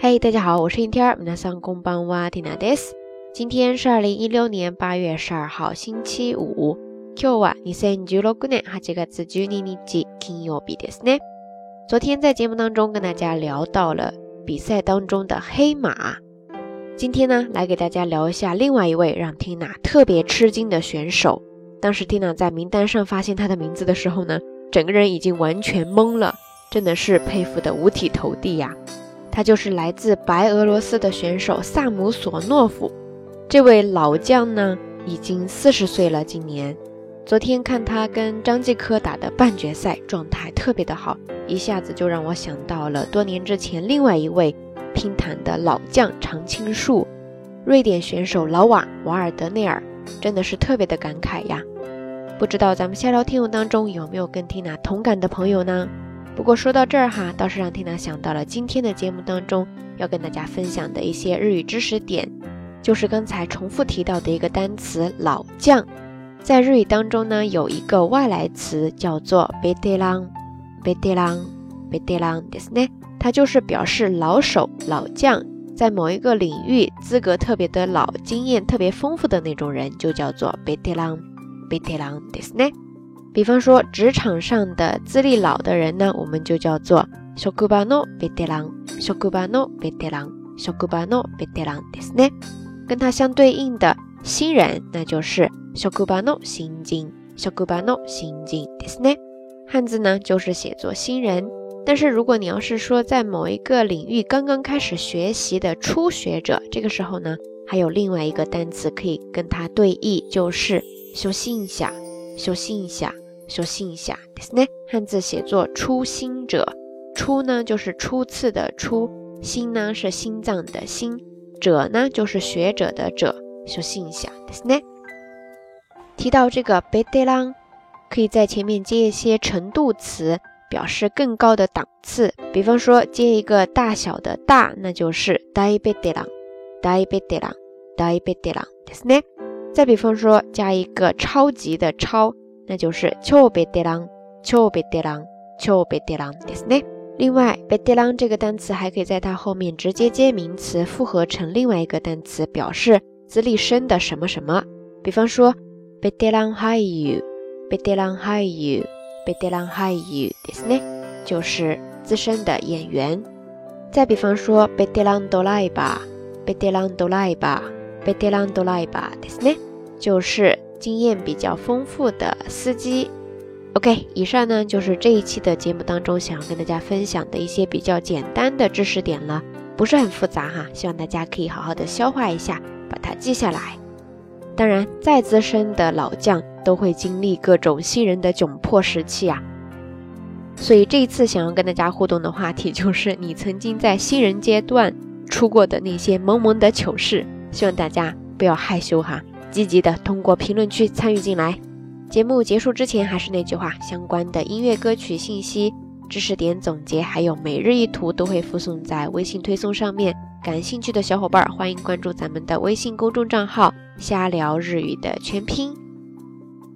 嘿，大家好，我是阴天儿，皆さんこんばんは、ティナです。今天是二零一六年八月十二号，星期五。今日は二千十六年八月十二日金曜日ですね。昨天在节目当中跟大家聊到了比赛当中的黑马，今天呢来给大家聊一下另外一位让 Tina 特别吃惊的选手。当时 Tina 在名单上发现他的名字的时候呢，整个人已经完全懵了，真的是佩服的五体投地呀。 他就是来自白俄罗斯的选手萨姆索诺夫，这位老将呢已经四十岁了。今年，昨天看他跟张继科打的半决赛，状态特别的好，一下子就让我想到了多年之前另外一位乒坛的老将常青树，瑞典选手老瓦瓦尔德内尔，真的是特别的感慨呀。不知道咱们下聊听友当中有没有跟缇娜同感的朋友呢？不过说到这儿哈，倒是让缇娜想到了今天的节目当中要跟大家分享的一些日语知识点，就是刚才重复提到的一个单词“老将”。在日语当中呢，有一个外来词叫做 “betelang”，betelang，betelang ですね，它就是表示老手、老将，在某一个领域资格特别的老、经验特别丰富的那种人，就叫做 betelang，betelang ですね。 比方说，职场上的资历老的人呢，我们就叫做 shokubano beteran，shokubano beteran，shokubano beteran ですね。跟它相对应的新人，那就是 shokubano 新进，shokubano 新进ですね。汉字呢就是写作新人，但是如果你要是说在某一个领域刚刚开始学习的初学者，这个时候呢，还有另外一个单词可以跟它对译，就是修心下，修心下。 说信下，ですね。汉字写作初心者，初呢就是初次的初，心呢是心脏的心，者呢就是学者的者。说信下，ですね。提到这个ベテラン，可以在前面接一些程度词，表示更高的档次。比方说接一个大小的大，那就是大ベテラン，大ベテラン，大ベテラン，ですね。再比方说加一个超级的超。 那就是超贝蒂朗，超贝蒂朗，超贝蒂朗，对不对？另外，贝蒂朗这个单词还可以在它后面直接接名词，复合成另外一个单词，表示资历深的什么什么。比方说，贝蒂朗俳优，贝蒂朗俳优，贝蒂朗俳优，对不对？就是资深的演员。再比方说，贝蒂朗导演吧，贝蒂朗导演吧，贝蒂朗导演吧，对不对？就是。经验比较丰富的司机。OK，以上呢就是这一期的节目当中想要跟大家分享的一些比较简单的知识点了，不是很复杂哈，希望大家可以好好的消化一下，把它记下来。当然，再资深的老将都会经历各种新人的窘迫时期啊，所以这一次想要跟大家互动的话题就是你曾经在新人阶段出过的那些萌萌的糗事，希望大家不要害羞哈。积极的通过评论区参与进来。节目结束之前，还是那句话，相关的音乐歌曲信息、知识点总结，还有每日一图都会附送在微信推送上面。感兴趣的小伙伴儿，欢迎关注咱们的微信公众账号“瞎聊日语”的全拼。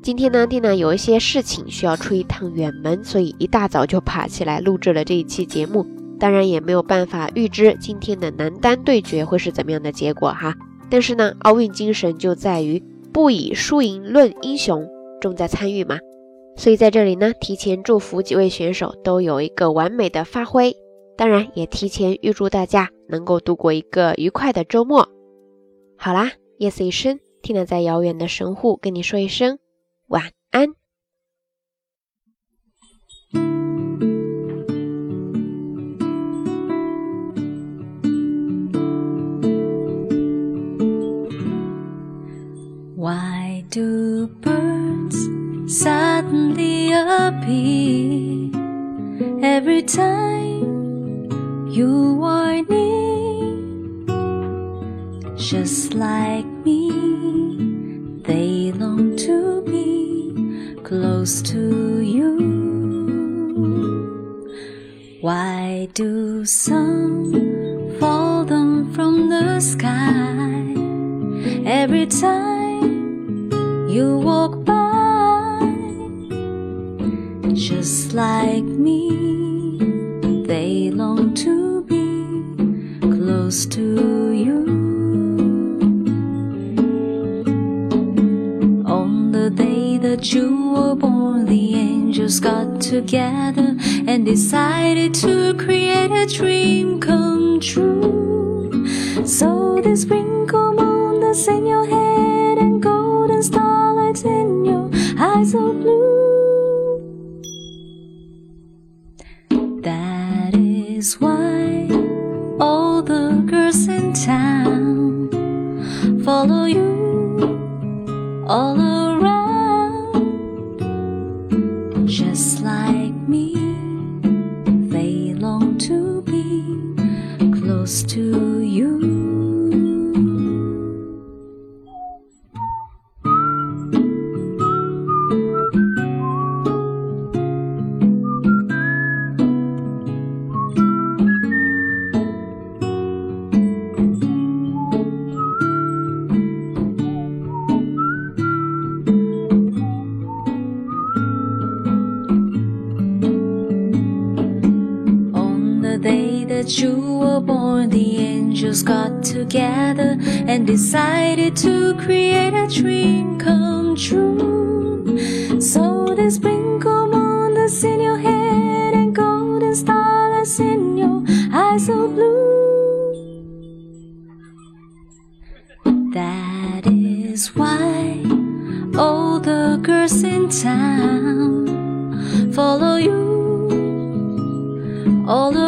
今天呢，蒂娜有一些事情需要出一趟远门，所以一大早就爬起来录制了这一期节目。当然也没有办法预知今天的男单对决会是怎么样的结果哈。但是呢，奥运精神就在于不以输赢论英雄，重在参与嘛。所以在这里呢，提前祝福几位选手都有一个完美的发挥，当然也提前预祝大家能够度过一个愉快的周末。好啦，夜色已深，听了在遥远的神户跟你说一声晚 Why do birds suddenly appear every time you are near? Just like me, they long to be close to you. Why do some you walk by just like me they long to be close to you. On the day that you were born, the angels got together and decided to create a dream come true. So this sprinkle moon that's in your golden starlights in your eyes so blue. That is why all the girls in town follow you all around, just like that you were born, the angels got together and decided to create a dream come true. So they sprinkle moon that's in your head and golden star stars in your eyes so blue. That is why all the girls in town follow you all around,